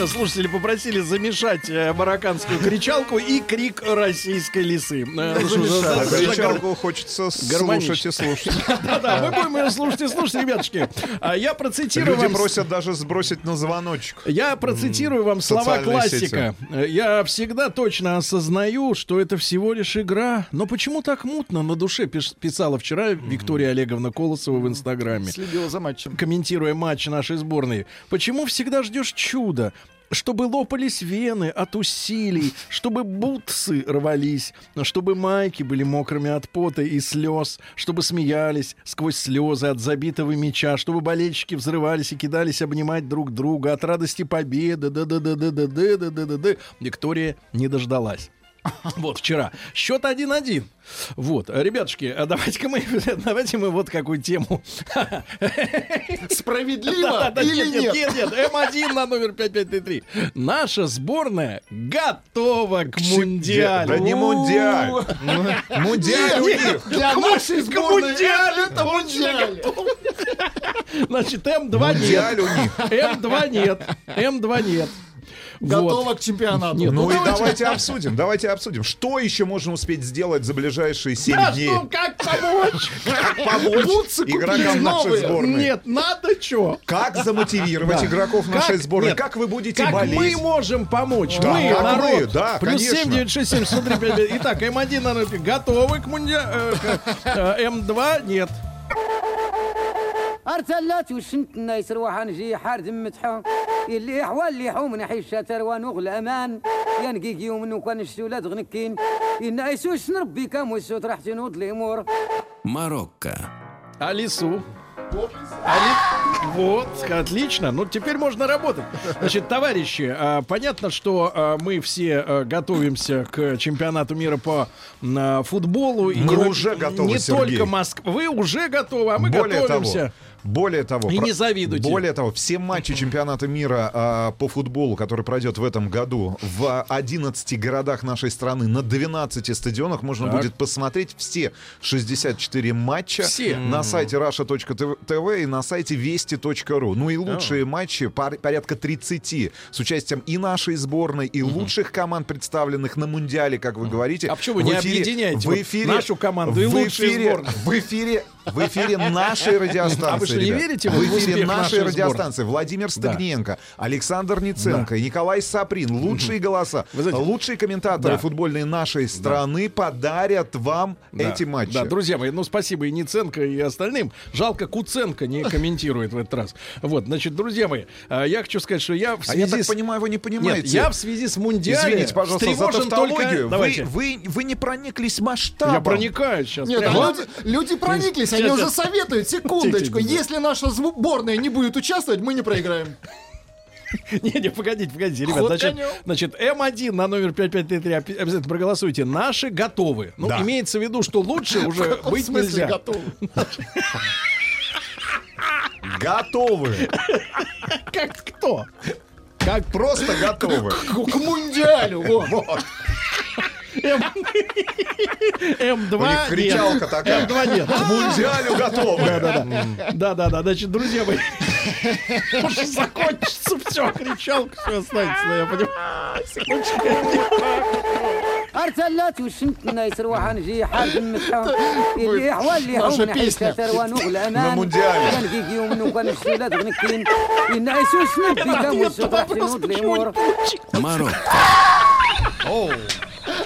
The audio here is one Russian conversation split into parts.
маяке. Слушатели попросили замешать э, марокканскую кричалку и крик российской лисы. Э, А кричалку хочется слушать и слушать. Да-да, мы будем ее слушать и слушать, ребятушки. А Я процитирую Люди вам... просят даже сбросить на звоночек. Я процитирую вам слова классика. Я всегда точно осознаю, что это всего лишь игра. Но почему так мутно на душе писала вчера Виктория Олеговна Колосова в Инстаграме. Следила за матчем. комментируя матч нашей сборной. Почему всегда ждешь чуда? Чтобы лопались вены от усилий, чтобы бутсы рвались, чтобы майки были мокрыми от пота и слез, чтобы смеялись сквозь слезы от забитого мяча, чтобы болельщики взрывались и кидались обнимать друг друга от радости победы. да да да да да да да да да да Виктория не дождалась. Вот вчера. Счет 1-1. Вот, ребятушки, а давайте-ка мы, давайте мы вот какую тему. Справедливо или нет, нет? нет, нет, нет, М1 на номер 5533. Наша сборная готова к мундиалю. Да не мундиаль. Мундиаль у них. Для нашей сборной это мундиаль. Значит, М2 Мундиаль нет. у них. М2 нет. М2 нет. Вот. Готова к чемпионату. Нет, Ну Ну, и давайте. давайте обсудим, давайте обсудим. Что еще можно успеть сделать за ближайшие 7 Да дней? что, как помочь? Как помочь Бутсы купить игрокам нашей новые. сборной? Нет, надо что? Как замотивировать Да. игроков нашей Как- сборной? нет. Как вы будете Как болеть? мы можем помочь? Да, мы, как народ. мы, да, Плюс конечно. 7, 9, 6, 7, 6, 3, 5, 5. Итак, М1 на руки готовы к мундиалю. М2 нет. ارتلات وشنت الناس روح نجي حار دمتحو اللي حوال اللي حو من حي الشاتر ونغل امان ينقيق يوم انو كان الشولاد غنكين ان ايسوش نربي كام وسوت راح تنوض الامور Марокко. Алису. Али- Вот, отлично. Ну, теперь можно работать. Значит, товарищи, а, понятно, что а, мы все а, готовимся к чемпионату мира по м, футболу. И Мы не, уже готовы, Не Сергей. только Москва. Вы уже готовы, а мы более готовимся. Того, более того, И про- не завидуйте. Более того, все матчи чемпионата мира а, по футболу, который пройдет в этом году в 11 городах нашей страны на 12 стадионах, можно Так. будет посмотреть все 64 матча Все. на сайте russia.tv и на сайте вести.ру. Ну и лучшие матчи, пар- порядка 30, с участием и нашей сборной, и лучших команд, представленных на Мундиале, как вы говорите. А почему вы не эфире- объединяете в вот эфире, нашу команду и в лучшие эфире, сборные? в эфире, в эфире нашей радиостанции. А вы что, не ребят. верите в в эфире нашей радиостанции Владимир Стыгненко, Александр Ниценко, и Николай Саприн. Лучшие голоса, знаете, лучшие комментаторы да. футбольной нашей страны подарят вам эти матчи. Да, друзья мои, ну спасибо и Ниценко, и остальным. Жалко, Куценко не комментирует в этот раз. Вот, значит, друзья мои, а, я хочу сказать, что я в А связи я так с... понимаю, вы не понимаете. Нет, я в связи с Мундиалем Извините, пожалуйста, за тавтологию. только... Вы, Давайте. вы, вы не прониклись масштабом. Я проникаю сейчас. Нет, а люди прониклись, они Сейчас, уже советуют, секундочку, если наша сборная не будет участвовать, мы не проиграем. Не-не, погодите, погодите, ребят. Значит, значит, М1 на номер 5533 опи- обязательно проголосуйте. Наши готовы. Ну, Да. имеется в виду, что лучше уже В каком быть смысле нельзя. готов? Готовы. Как кто? Как Просто готовы. К, к мундиалю, вот. М... М2 У них кричалка такая. М2 нет. К мундиалю готовы. Да-да-да. Дальше, Значит, друзья мои, уже закончится все, кричалка все останется, я понимаю. Секундочку. ارسلت وشمتنا يسروح نجي حاكم اللي حوالي حوم حيث ثروان وغلامان كان يوم وكان الشلات غنكين ينعسوش نبي كاموس وفرحتين ودليمور مارو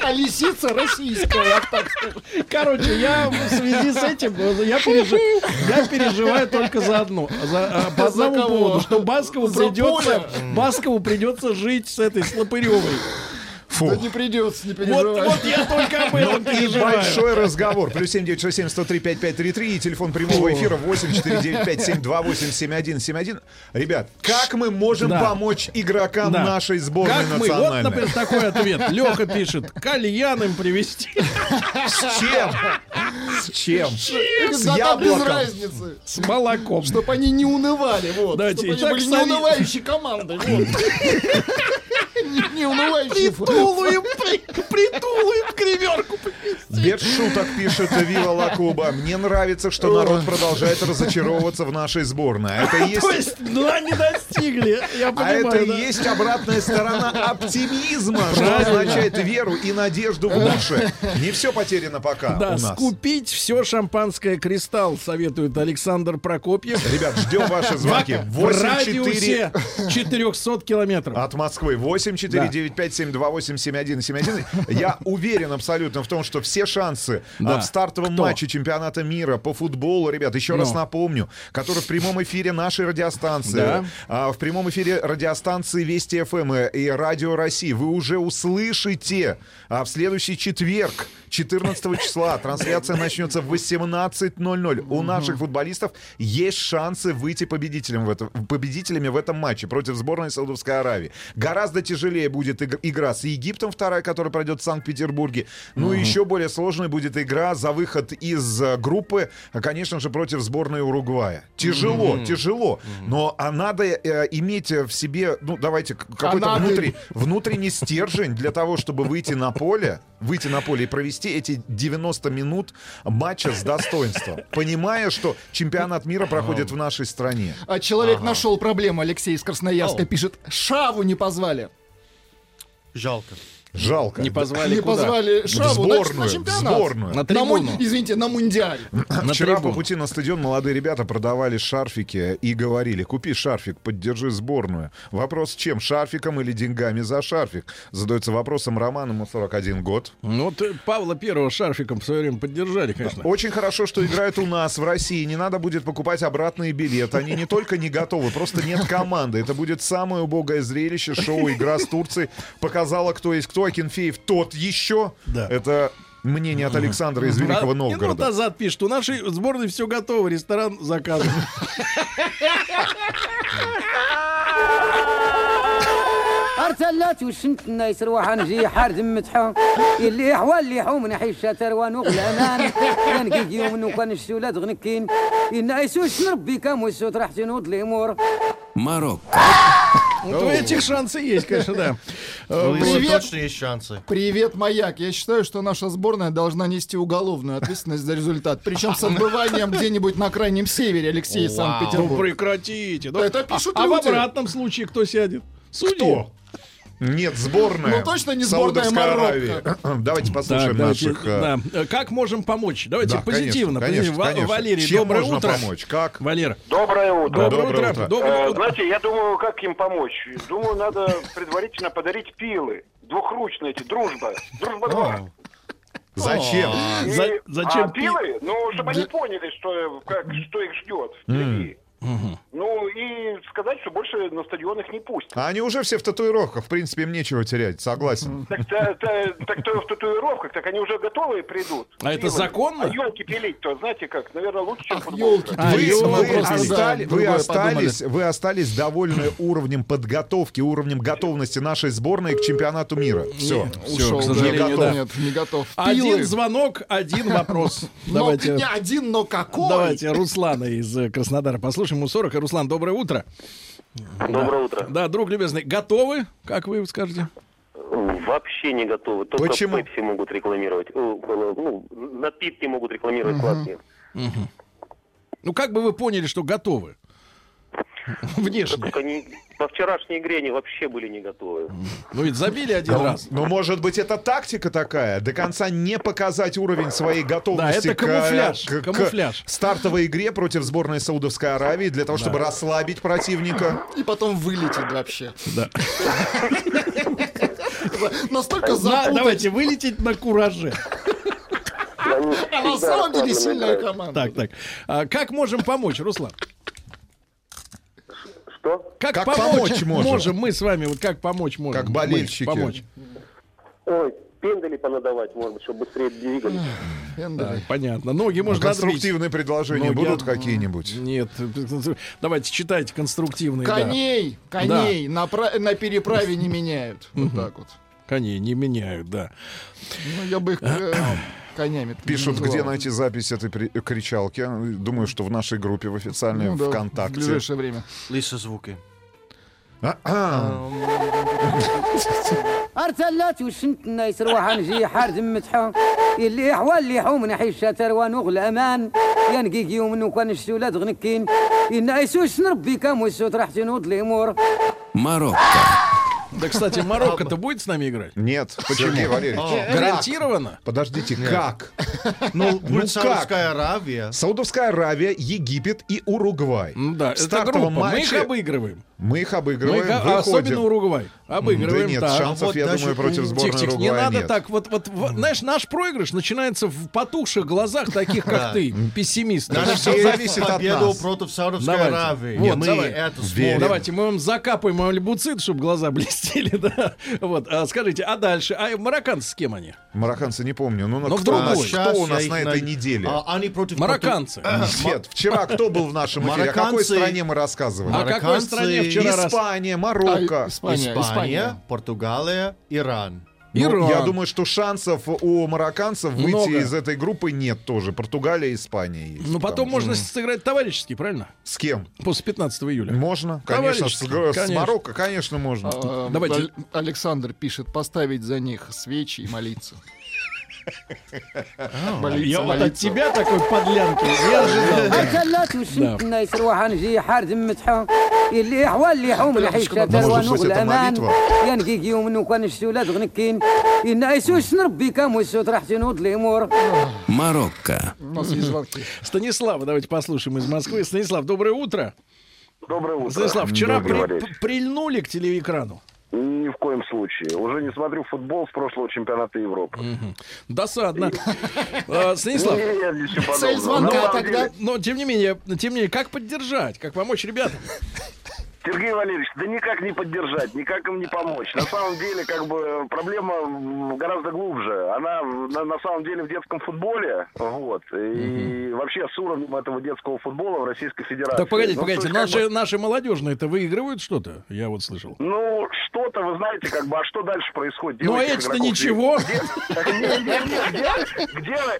а лисица российская, я так скажу. Короче, я в связи с этим, я, пережи- я переживаю только за одно. За, э, по одному поводу, что Баскову придется? Баскову придется жить с этой Слопыревой. Фу. Да не придется, не переживай. Вот, вот я только об этом ну переживаю. Большой разговор. Плюс семь девять шесть семь сто три пять пять три три и телефон прямого эфира восемь четыре девять пять семь два восемь семь один семь один. Ребят, как мы можем да. помочь игрокам да. нашей сборной как национальной? Мы? Вот, например, такой ответ. Леха пишет, кальян им привезти. С чем? С чем? С, яблоком. без разницы. С молоком. Чтобы они не унывали. Вот. Чтобы они были не унывающей командой. Вот. Не- Неунывающий футбол. Притулуем, при- притулуем креверку. Без шуток пишет Вива Лакуба. Мне нравится, что народ продолжает разочаровываться в нашей сборной. А это и То есть есть дна не достигли. Я А понимаю, это и да. есть обратная сторона оптимизма, что означает веру и надежду в лучшее. Не все потеряно пока Да, у нас. скупить все шампанское «Кристалл» советует Александр Прокопьев. Ребят, ждем ваши звонки. В 84 радиусе 400 километров. от Москвы 8495-728-7171. Я уверен абсолютно в том, что все шансы Да. а, в стартовом Кто? матче чемпионата мира по футболу, ребят, еще раз Ну. напомню, который в прямом эфире нашей радиостанции, Да. а, в прямом эфире радиостанции Вести ФМ и Радио России, вы уже услышите а, в следующий четверг, 14 числа, трансляция начнется в 18.00. У наших футболистов есть шансы выйти победителем в этом, победителями в этом матче против сборной Саудовской Аравии. Гораздо тяжелее будет иг- игра с Египтом, вторая, которая пройдет в Санкт-Петербурге. Ну и еще более сложной будет игра за выход из э, группы, а, конечно же, против сборной Уругвая. Тяжело, тяжело. Но а надо э, иметь в себе, ну давайте, к- какой-то внутри, внутренний стержень для того, чтобы выйти на поле, выйти на поле и провести эти 90 минут матча с достоинством, понимая, что чемпионат мира проходит в нашей стране. А человек нашел проблему, Алексей из Красноярска пишет, Шаву не позвали. Жалко. Жалко. Не позвали Не куда? позвали В Шаву значит, на сборную, в чемпионат. сборную. На На мун- Извините, на мундиаль. На Вчера по трибуну. пути на стадион молодые ребята продавали шарфики и говорили, купи шарфик, поддержи сборную. Вопрос, чем, шарфиком или деньгами за шарфик? Задается вопросом Роман, ему 41 год. Ну, вот э, Павла Первого шарфиком в свое время поддержали, конечно. Очень хорошо, что играют у нас в России. Не надо будет покупать обратные билеты. Они не только не готовы, просто нет команды. Это будет самое убогое зрелище. Шоу «Игра с Турцией» показала, кто есть кто. Акинфеев тот еще. Да. Это мнение от Александра из Великого А, Минут Новгорода. назад пишет, у нашей сборной все готово, ресторан заказан. ارتلات وشنت الناس روح نجي حارد متحو اللي حوال اللي حو من حي الشاتر ونوغ الامان ينقيق يوم وكان الشولاد غنكين ان ايسوش نربي كام وسوت راح تنوض الامور Марокко. Вот у этих шансы есть, конечно, да. Э, Ну, если Привет. точно есть шансы. Привет, маяк. Я считаю, что наша сборная должна нести уголовную ответственность за результат. Причем с отбыванием где-нибудь на крайнем севере, Алексей, Ну Санкт-Петербург. прекратите. Да. Это пишут а, а в люди. обратном случае кто сядет? Судьи. Кто? Нет, сборная. Ну, точно не сборная Марокко. Давайте послушаем Так, наших... э, да. Э, Как можем помочь? Давайте да, позитивно. Конечно, конечно. Валерий, Чем доброе можно утро. помочь? Как? Валера, Доброе утро. доброе, Доброе утро. утро. Доброе Э, утро. знаете, я думаю, как им помочь. Думаю, надо предварительно подарить пилы. Двухручные эти, дружба. Дружба 2. Зачем? И- За- зачем а пи- пилы? Ну, чтобы они поняли, что, как, что их ждет впереди. Ну, и сказать, что больше на стадион их не пустят. А они уже все в татуировках. В принципе, им нечего терять. Согласен. Так, та- та- так то в татуировках, так они уже готовые придут. А это законно? А елки пилить-то, знаете как, наверное, лучше, чем футбол. елки. А, Вы, остали- остались, вы остались довольны уровнем подготовки, уровнем готовности нашей сборной к чемпионату мира. Все. Ушел, к сожалению, да. Нет, не готов. Один Пилы. звонок, один вопрос. Давайте. не один, но какой? Давайте Руслана из э, Краснодара послушаем. Ему 40. Руслан, доброе утро. Доброе утро. Да, друг любезный, готовы? Как вы скажете? Вообще не готовы. Только Почему? Пепси могут рекламировать. Э, Ну, напитки могут рекламировать классные. Ну, как бы вы поняли, что готовы? Внешне. Они по вчерашней игре они вообще были не готовы. Ну, ведь забили один раз. Ну, может быть, это тактика такая, до конца не показать уровень своей готовности Да, это к- камуфляж, к, к камуфляж. стартовой игре против сборной Саудовской Аравии для того, чтобы расслабить противника. И потом вылетит вообще. Да. Настолько На- запутать. давайте вылететь на кураже. А на самом деле сильная команда. Так, так. А как можем помочь, Руслан? Что? Как, Как помочь, помочь можем? мы с вами, вот как помочь можем? Как Мы болельщики. Помочь. Ой, пендали понадавать, может быть, чтобы быстрее двигались. Пендали. Понятно. Ноги можно отбить. Конструктивные предложения Ну, будут я- какие-нибудь? Нет, давайте читайте конструктивные. да. Коней, коней на, пра- на переправе не меняют. Вот так вот. Коней не меняют, да. Ну, я бы их э, конями. Пишут, называл. где найти запись этой при- кричалки. Думаю, что в нашей группе в официальной Ну да, в ВКонтакте. ближайшее время. Лиса звуки. А-а. ارتلات وشنت الناس روح نجي حارد متحو اللي حوال اللي حو من حيشة تروان وغل امان ينقيق يوم انو كان الشولاد غنكين ان ايسوش نربي كام وسوت راح تنوض الامور Марокко. да, кстати, Марокко-то будет с нами играть? Нет, Сергей Валерьевич. Гарантированно? Подождите, как? Ну, Ну будет как? Саудовская Аравия. Саудовская Аравия, Египет и Уругвай. Ну да, это группа. Мы их обыгрываем. Мы их Мы обыгрываем, их, а особенно выходим. Уругвай. Обыгрываем. Да нет, так. шансов, Вот я даже думаю, против сборной тихо, не Уругвая надо нет. так. Вот, вот, в- знаешь, наш проигрыш начинается в потухших глазах таких, как ты, пессимист. Даже Надо всё верить в зависит от победу нас. против Саудовской Давайте. Аравии. Вот, мы это сможем. Давайте мы вам закапаем альбуцит, чтобы глаза блестели, да. Вот, а скажите, а дальше? А марокканцы с кем они? Марокканцы не помню. Ну, Но нас, другой. кто у нас на этой неделе? А, они против Марокканцы. Нет, вчера кто был в нашем эфире? О какой стране мы рассказывали? А какой стране вчера раз? Испания, Марокко. А, Испания, Испания, Испания. Португалия, Иран. Ну, Иран. я думаю, что шансов у марокканцев выйти Много. из этой группы нет тоже. Португалия, Испания есть. Ну, потом можно сыграть товарищеский, правильно? С кем? После 15 июля. Можно, конечно. С, Товарищеский, с конечно. Марокко, конечно, можно. А, Давайте. Аль- Александр пишет, поставить за них свечи и молиться. Молиться, Я вот от молиться. тебя такой подлянки не ожидал. ارتلات وشنت الناس روح نجي حارد متحو اللي حوال اللي حو من حيشة تروان Может быть, وغل это امان молитва? ينقيق يوم انو كان الشولاد غنكين ان ايسوش نربي كام وسوت راح تنوض الامور Марокко. У нас есть звонки. Станислава, давайте послушаем из Москвы. Станислав, доброе утро. Доброе утро. Станислав, вчера Добрый при- Валерий. п- прильнули к телеэкрану. Ни в коем случае. Уже не смотрю футбол с прошлого чемпионата Европы. Досадно. Э, Станислав, Цель звонка тогда. но тем не менее, тем не менее, как поддержать, как помочь ребятам? Сергей Валерьевич, да никак не поддержать, никак им не помочь. На самом деле, как бы, проблема гораздо глубже. Она на, на самом деле в детском футболе, вот, и вообще с уровнем этого детского футбола в Российской Федерации. Так погодите, Ну, погодите, есть, как наши, бы, наши молодежные-то выигрывают что-то? Я вот слышал. Ну, что-то, вы знаете, как бы, а что дальше происходит? Ну, а эти-то ничего. Вы-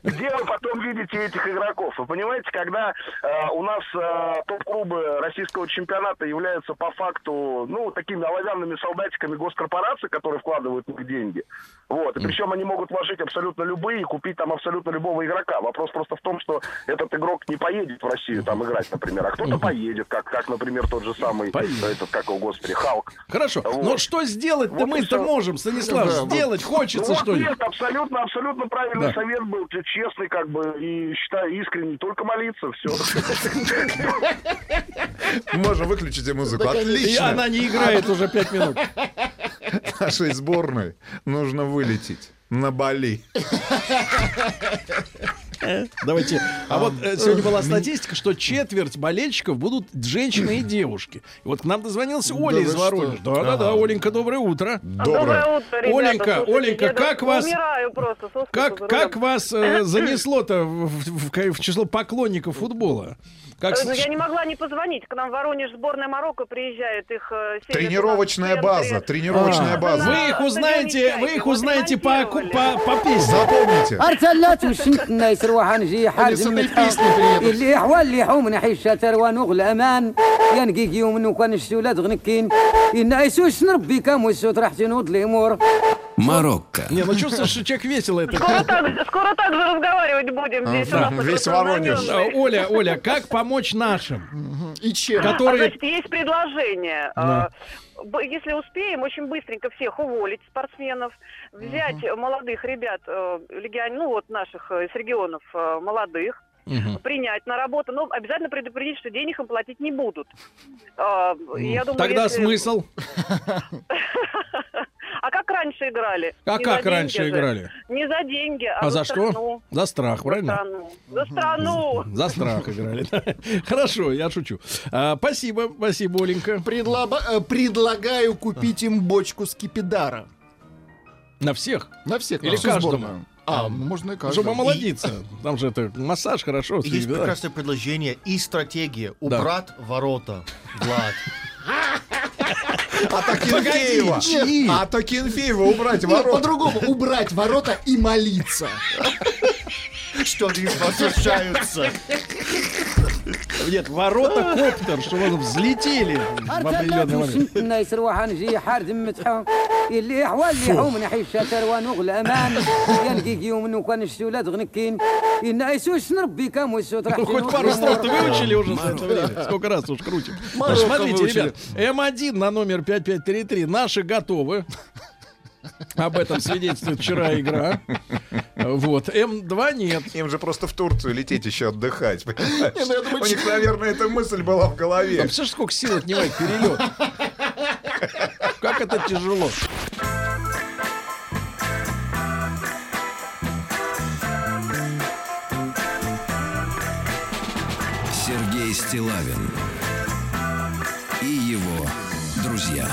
где вы потом видите этих игроков? Вы понимаете, когда э, у нас э, топ-клубы российского чемпионата являются по факту, ну, такими оловянными солдатиками госкорпораций, которые вкладывают в них деньги. Вот. И причем они могут вложить абсолютно любые и купить там абсолютно любого игрока. Вопрос просто в том, что этот игрок не поедет в Россию там играть, например, а кто-то поедет, как, как, например, тот же самый, Поедет. этот, как его, господи, Халк. Хорошо, Вот. но что сделать-то Вот мы-то можем, Станислав? Да, вот. сделать хочется Ну вот что-нибудь. нет, абсолютно, абсолютно правильный Да. совет был, честный, как бы, и считаю искренний, только молиться, все. Можно выключите музыку. И Отлично. она не играет уже пять минут. Нашей сборной нужно вылететь на Бали. Давайте. А вот э, сегодня была статистика, что четверть болельщиков будут женщины и девушки. И вот к нам дозвонился Оля из? Воронежа. Да-да-да, Оленька, доброе утро. Доброе. утро, ребята. Оленька, Слушайте, Оленька, я как вас- Как, как вас э, занесло-то в, в- в- в число поклонников футбола? Как ну, Я не могла не позвонить. К нам в Воронеж сборная Марокко приезжает. Их э, Тренировочная база, тренировочная А, база. Вы их узнаете, вы их узнаете по, по, по песне. Запомните. ارتلات وشنت الناس روح نجي حارد с этой متحو песней приедут. اللي حوال اللي حو من حيشة تروان وغل امان ينقيق يوم انو كان الشولاد غنكين ان ايسوش نربي كام وسوت راح تنوض الامور Марокко. Не, ну чувствуешь, что человек весело это. Скоро так, скоро так же разговаривать будем здесь. у да, нас весь такой Воронеж. полномённый. А, Оля, Оля, как помочь нашим, И чем? А, которые... значит, есть предложение. А, б- Если успеем, очень быстренько всех уволить спортсменов, взять молодых ребят, э, легион- ну вот наших э, из регионов молодых, Мгм. принять на работу, но обязательно предупредить, что денег им платить не будут. Я думаю, Тогда если- смысл? А как раньше играли? А Не как за деньги раньше же. играли? Не за деньги, а, А за что? страну. За страх, За правильно? страну. За страну. За страх играли. Хорошо, я шучу. А, Спасибо, спасибо, Оленька. Предлаба- э, Предлагаю купить им бочку скипидара. На всех. На всех, Или каждому? сборную. А, ну, можно и Чтобы каждому. омолодиться. Там же это массаж хорошо. Есть всегда. прекрасное предложение и стратегия. Да. Убрать ворота. Влад. А Акинфеева. А Акинфеева убрать Нет, ворот. по-другому. Убрать ворота и молиться. что они возвращаются Нет, ворота коптер, что вот взлетели в определенный момент. الناس روح نجي حار دمتها اللي حوال اللي حوم نحي الشاتر ونغل امان ينقيق يوم انه كان الشولاد غنكين ان ايسوش نربي كام ويسوت راح Ну, хоть пару слов то выучили уже за это время. Сколько раз уж крутим. Марокко Смотрите, выучили. ребят, М1 на номер 5533. Наши готовы. Об этом свидетельствует вчера игра. Вот. М2 нет. Им же просто в Турцию лететь еще отдыхать. понимаешь? Не, ну, думаю, У них, наверное, эта мысль была в А голове. представляешь, сколько сил отнимает перелет? Как это тяжело. Сергей Стилавин и его друзья.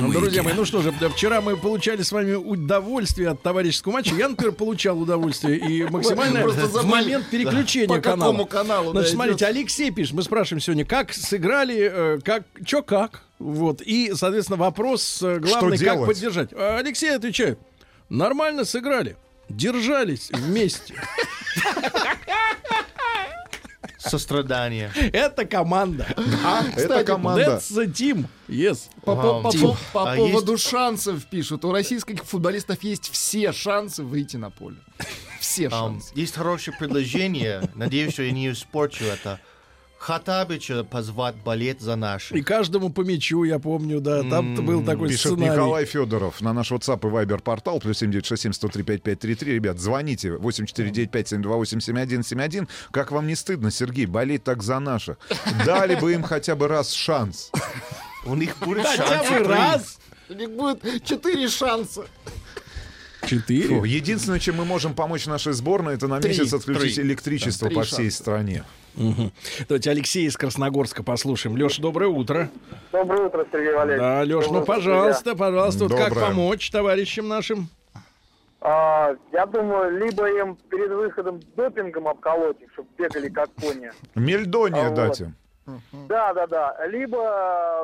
Ну, Друзья маяке. мои, ну что же, вчера мы получали с вами удовольствие от товарищеского матча. Я, например, получал удовольствие и максимально в момент переключения по канала. какому каналу, да, Значит, смотрите, идет. Алексей пишет, мы спрашиваем сегодня, как сыграли, э, как, чё как, вот, и, соответственно, вопрос э, главный, как делать? поддержать. А Алексей отвечает, нормально сыграли, держались вместе. Сострадание. Это команда. Это команда. That's the team. Yes. По, по- по- по- по а поводу шансов пишут. У российских футболистов есть все шансы выйти на поле. Все шансы. есть хорошее предложение. Надеюсь, что я не испорчу это. Хатабича позвать болеть за И наших. каждому по мячу, я помню, да, там был такой Пишет сценарий. Николай Федоров на наш WhatsApp и Viber портал плюс 7967 Ребят, звоните 8495-728-7171. Как вам не стыдно, Сергей, болеть так за наших? Дали бы им хотя бы раз шанс. У них будет Хотя шанс. бы раз. У них будет четыре шанса. Четыре. Фу, Единственное, чем мы можем помочь нашей сборной, это на месяц отключить Три. электричество Да, по всей шанса. стране. Давайте Алексея из Красногорска послушаем. Леш, доброе утро. Доброе утро, Сергей Валерьевич. Да, Леш, ну Доброе утро, пожалуйста, пожалуйста, вот как Доброе. помочь товарищам нашим? А, я думаю, либо им перед выходом допингом обколоть их, чтобы бегали как кони. Мельдония А вот. дать им. Да, да, да. Либо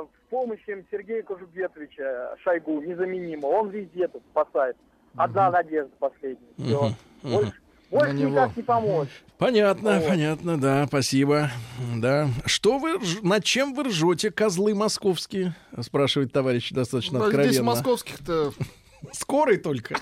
в помощь им Сергея Кожубетовича Шойгу, незаменимо. Он везде тут спасает. Одна надежда последняя. Все. Больше, больше него. никак не помочь. Понятно, Вот. понятно, да, спасибо. Да. Что вы, над чем вы ржете, козлы московские? Спрашивает товарищ достаточно Да, Здесь откровенно. московских-то Скорый только.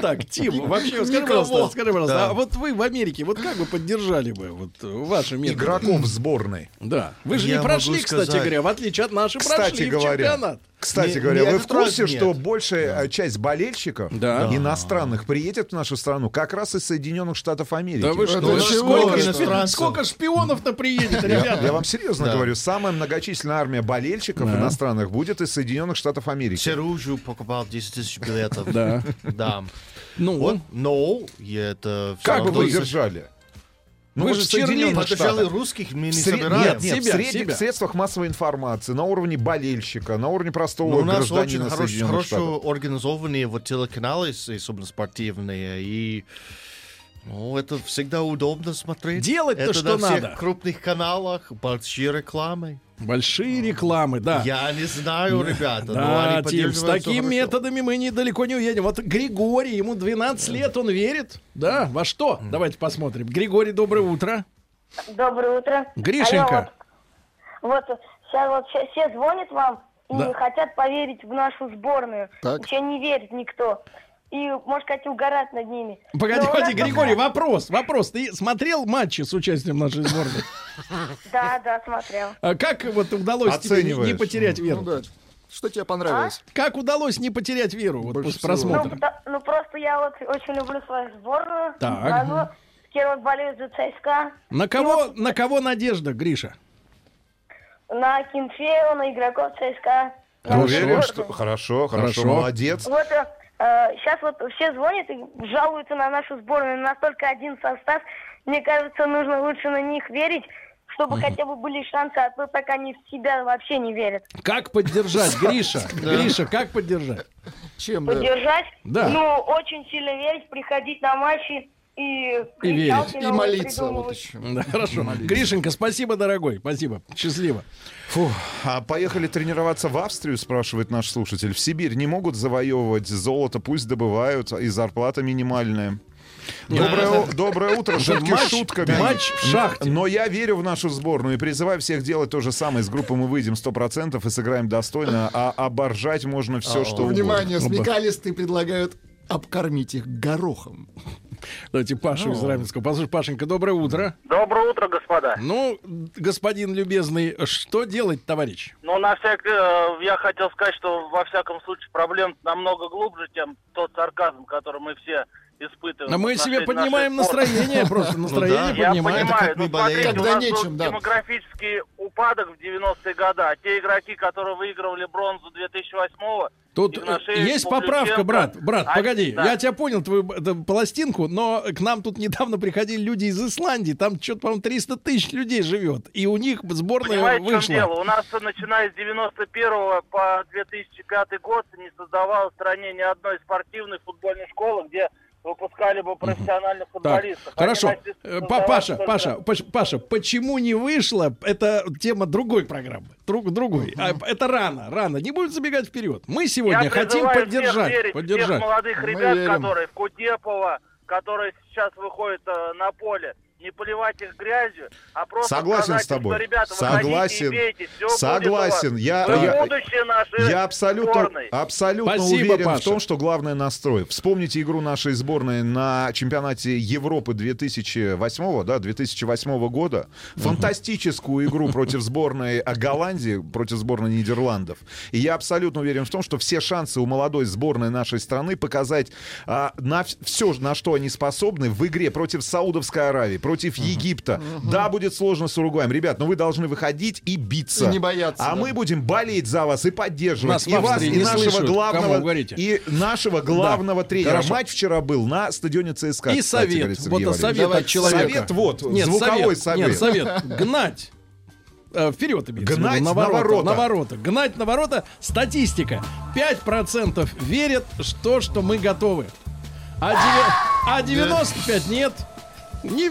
Так, Тим, вообще, скажи, пожалуйста, скажи, пожалуйста, Да. а вот вы в Америке, вот как бы поддержали бы вот ваши методы? Игроков сборной. Да. Вы же Я не прошли, могу кстати сказать- говоря, в отличие от наших, Кстати прошли в говоря, чемпионат. Кстати Не- говоря, не вы в курсе, нет. что большая э, часть болельщиков Да. иностранных приедет в нашу страну как раз из Соединенных Штатов Америки? Да вы что, чего? сколько, шпи- сколько шпионов-то приедет, Я, ребята? я вам серьезно Да. говорю, самая многочисленная армия болельщиков Да. иностранных будет из Соединенных Штатов Америки. Серужу покупал 10 тысяч билетов. Да. Да. Ну, Вот, но это... Как бы вы держали? Ну, Вы мы же в Соединенных Штатах. русских, мы не собираем. Нет, нет, Себя, в средних себя. средствах массовой информации, на уровне болельщика, на уровне простого Но Ну, у нас очень гражданина хорошо, хорошо организованные вот телеканалы, особенно спортивные, и ну, это всегда удобно смотреть. Делать-то это что на всех надо. крупных каналах, большие рекламы. большие рекламы, да. Я не знаю, ребята, но Да, они Тим, с такими хорошо. методами мы недалеко не уедем. Вот Григорий, ему 12 лет, он верит. Да, во что? Давайте посмотрим. Григорий, доброе утро. Доброе утро. Гришенька. А вот, вот сейчас вот все, все звонят вам и Да. хотят поверить в нашу сборную. Так. Вообще не верит никто. И, может сказать, угорать над ними. Погоди, Но погоди, нас Григорий, вопрос, вопрос. Ты смотрел матчи с участием нашей сборной? Да, да, смотрел. А как вот удалось тебе не- потерять Ну веру? да. Что тебе понравилось? Как удалось не потерять веру вот после всего. Ну, просмотра? да- ну, просто я вот очень люблю свою сборную. Так. А, ну, вот болею за ЦСКА. На кого, на кого надежда, Гриша? На Кимфеева, на игроков ЦСКА. сборную. что... Хорошо, хорошо, Хорошо. молодец. Вот сейчас вот все звонят и жалуются на нашу сборную. Настолько один состав. Мне кажется, нужно лучше на них верить, чтобы хотя бы были шансы, а то так они в себя вообще не верят. Как поддержать, Гриша? Гриша, как поддержать? Чем? Поддержать? Да. Ну, очень сильно верить, приходить на матчи и И верить. И молиться вот еще. Да, хорошо. Гришенька, спасибо, дорогой. Спасибо. Счастливо. Фу, а поехали тренироваться в Австрию, спрашивает наш слушатель. В Сибирь не могут завоевывать золото, пусть добывают, и зарплата минимальная. Доброе, у- доброе утро, шутки матч- шутками. матч в шахте. Но я верю в нашу сборную и призываю всех делать то же самое. С группы мы выйдем 100% и сыграем достойно, а оборжать можно все, что угодно. Внимание, смекалисты предлагают обкормить их горохом. Давайте Пашу из Раменского. Послушай, Пашенька, доброе утро. Доброе утро, господа. Ну, господин любезный, что делать, товарищ? Ну, на всяк... э, я хотел сказать, что во всяком случае проблем намного глубже, чем тот сарказм, который мы все испытываем. А мы себе поднимаем настроение, просто настроение Я поднимаем. понимаю, но смотрите, Когда у нас нечем, был да. демографический упадок в 90-е годы, а те игроки, которые выигрывали бронзу 2008-го, Тут Игнашевич, есть поправка, брат. Брат, а- погоди, да. я тебя понял, твою э, пластинку, но к нам тут недавно приходили люди из Исландии, там что-то, по-моему, 300 тысяч людей живет, и у них сборная Понимаете, в чем вышла. дело? У нас, начиная с 91 по 2005 год, не создавалось в стране ни одной спортивной футбольной школы, где выпускали бы профессиональных Так, футболистов. Хорошо. Э, Паша, Паша, Паш- Паша, почему не вышло? Это тема другой программы. Друг, другой. А, это рано, рано. Не будем забегать вперед. Мы сегодня Я хотим поддержать. всех верить, поддержать. всех молодых ребят, которые в Кутепова, которые сейчас выходят э, на поле, не поливать их грязью, а просто Согласен сказать с тобой. что, ребята, выходите Согласен. и бейте, всё Согласен. будет у вас. Я- я- будущее нашей Я абсолютно, сборной. абсолютно Спасибо, уверен в Паша. том, что главное настрой. Вспомните игру нашей сборной на чемпионате Европы 2008, да, 2008 года. Фантастическую игру против сборной Голландии, против сборной Нидерландов. И я абсолютно уверен в том, что все шансы у молодой сборной нашей страны показать а, на все, на что они способны в игре против Саудовской Аравии, против Египта. Да, будет сложно с Уругваем. Ребят, но вы должны выходить и биться. И не бояться, А да. мы будем болеть за вас и поддерживать. Нас и вас, и нашего слышат. главного, и нашего главного тренера. Хорошо. Матч вчера был на стадионе ЦСКА. И кстати, совет. Сергей Вот совет от Давайте человека. Совет вот, Нет, звуковой совет. совет. Нет, совет. Гнать. Э, Вперед имеется в виду, Гнать на на ворота, ворота. на ворота. Гнать на ворота. Статистика. 5% верят, что, что мы готовы. А, девя- а 95 нет. Не